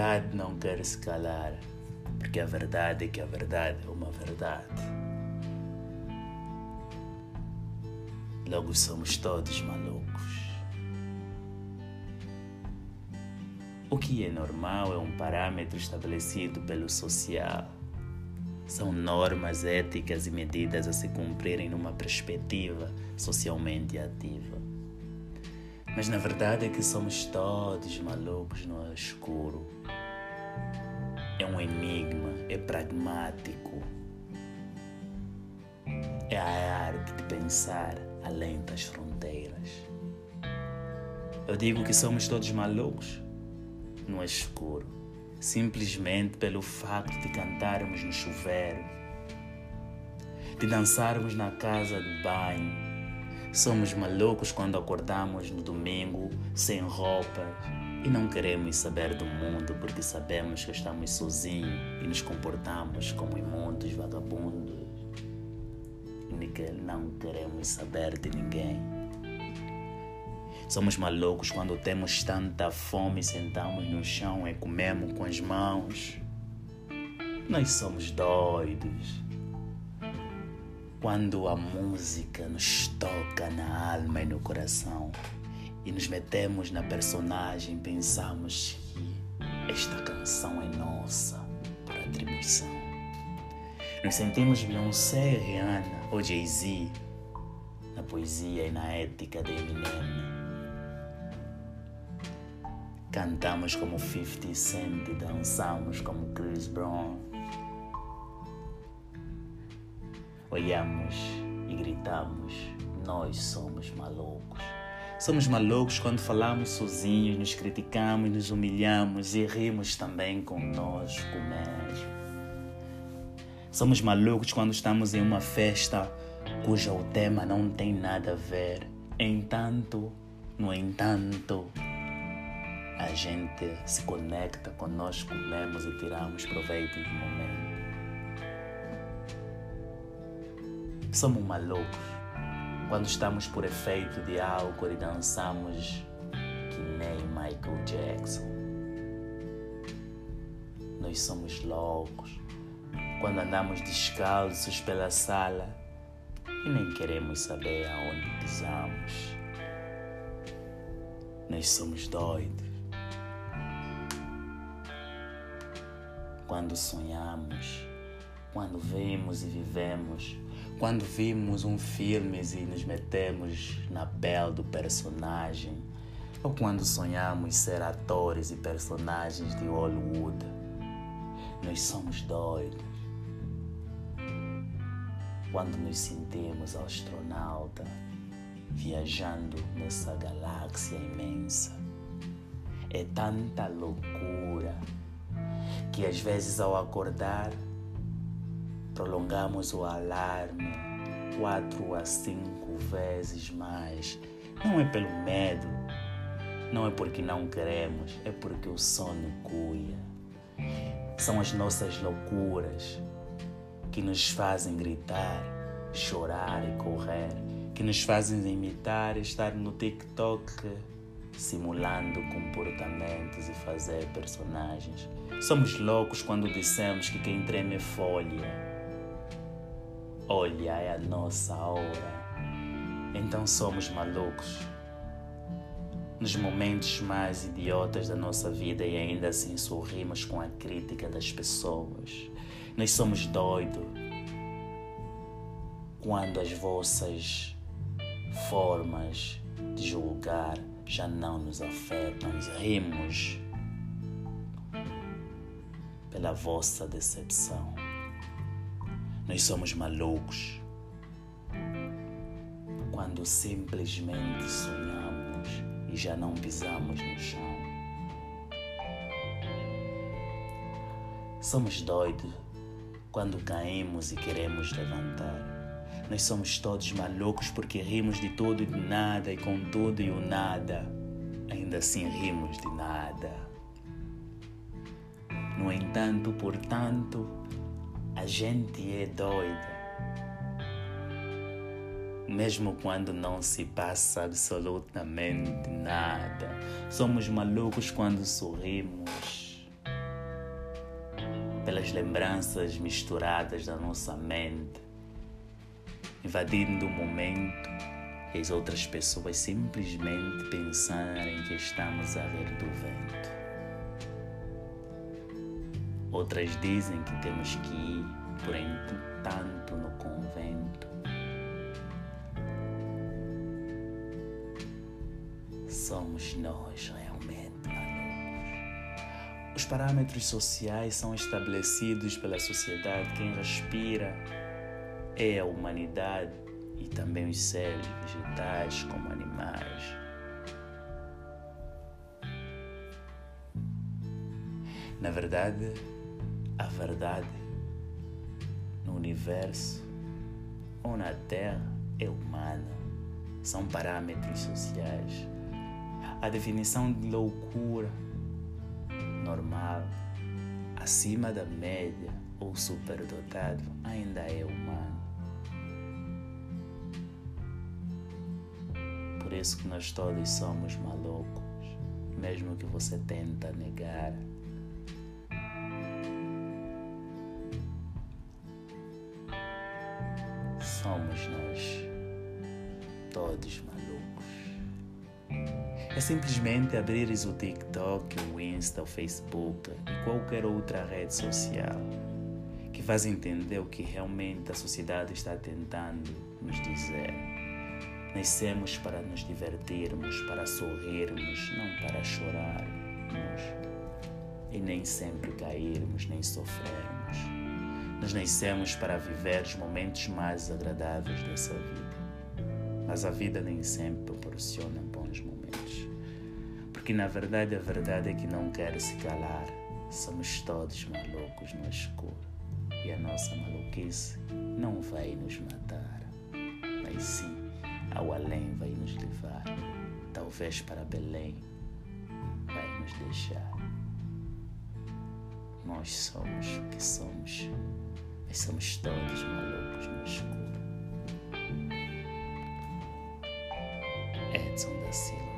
verdade não quer se calar, porque a verdade é que a verdade é uma verdade. Logo somos todos malucos. O que é normal é um parâmetro estabelecido pelo social. São normas éticas e medidas a se cumprirem numa perspectiva socialmente ativa. Mas na verdade é que somos todos malucos no escuro. É um enigma, é pragmático. É a arte de pensar além das fronteiras. Eu digo que somos todos malucos no escuro, simplesmente pelo facto de cantarmos no chuveiro, de dançarmos na casa de banho Somos malucos quando acordamos no domingo sem roupas e não queremos saber do mundo porque sabemos que estamos sozinhos e nos comportamos como imundos vagabundos. E não queremos saber de ninguém. Somos malucos quando temos tanta fome e sentamos no chão e comemos com as mãos. Nós somos doidos quando a música nos toca na alma e no coração e nos metemos na personagem, pensamos que esta canção é nossa por atribuição. Nos sentimos Beyoncé, Rihanna ou Jay-Z na poesia e na ética de Eminem. Cantamos como 50 Cent e dançamos como Chris Brown olhamos e gritamos: Nós somos malucos. Somos malucos quando falamos sozinhos, nos criticamos, nos humilhamos e rimos também conosco mesmo. Somos malucos quando estamos em uma festa cujo tema não tem nada a ver. Entanto, no entanto, a gente se conecta conosco mesmos e tiramos proveito do momento. Somos malucos quando estamos por efeito de álcool e dançamos que nem Michael Jackson. Nós somos loucos quando andamos descalços pela sala e nem queremos saber aonde pisamos. Nós somos doidos. Quando sonhamos, quando vemos e vivemos quando vimos um filme e nos metemos na pele do personagem, ou quando sonhamos ser atores e personagens de Hollywood, nós somos doidos. Quando nos sentimos astronauta viajando nessa galáxia imensa, é tanta loucura que às vezes ao acordar prolongamos o alarme quatro a cinco vezes mais. Não é pelo medo, não é porque não queremos, é porque o sono cuia. São as nossas loucuras que nos fazem gritar, chorar e correr, que nos fazem imitar e estar no TikTok simulando comportamentos e fazer personagens. Somos loucos quando dissemos que quem treme é folha Olha, é a nossa hora. Então somos malucos. Nos momentos mais idiotas da nossa vida e ainda assim sorrimos com a crítica das pessoas. Nós somos doidos quando as vossas formas de julgar já não nos afetam. Rimos pela vossa decepção. Nós somos malucos quando simplesmente sonhamos e já não pisamos no chão. Somos doidos quando caímos e queremos levantar. Nós somos todos malucos porque rimos de tudo e de nada, e com tudo e o nada, ainda assim rimos de nada. No entanto, portanto, a gente é doida. Mesmo quando não se passa absolutamente nada. Somos malucos quando sorrimos. pelas lembranças misturadas da nossa mente, invadindo o momento e as outras pessoas simplesmente pensarem que estamos a ver do vento. Outras dizem que temos que ir, por entanto, no convento. Somos nós realmente malucos. Os parâmetros sociais são estabelecidos pela sociedade. Quem respira é a humanidade e também os seres vegetais, como animais. Na verdade, verdade no universo ou na Terra é humana. São parâmetros sociais. A definição de loucura normal, acima da média ou superdotado, ainda é humano. Por isso que nós todos somos malucos, mesmo que você tenta negar. Somos nós, todos malucos. É simplesmente abrires o TikTok, o Insta, o Facebook e qualquer outra rede social que faz entender o que realmente a sociedade está tentando nos dizer. Nascemos para nos divertirmos, para sorrirmos, não para chorarmos. E nem sempre cairmos, nem sofrermos. Nós nascemos para viver os momentos mais agradáveis dessa vida. Mas a vida nem sempre proporciona bons momentos. Porque na verdade a verdade é que não quer se calar. Somos todos malucos no escuro. E a nossa maluquice não vai nos matar, mas sim ao além vai nos levar. Talvez para Belém vai nos deixar. Nós somos o que somos. Nós somos todos malucos no escuro. Edson da Silva.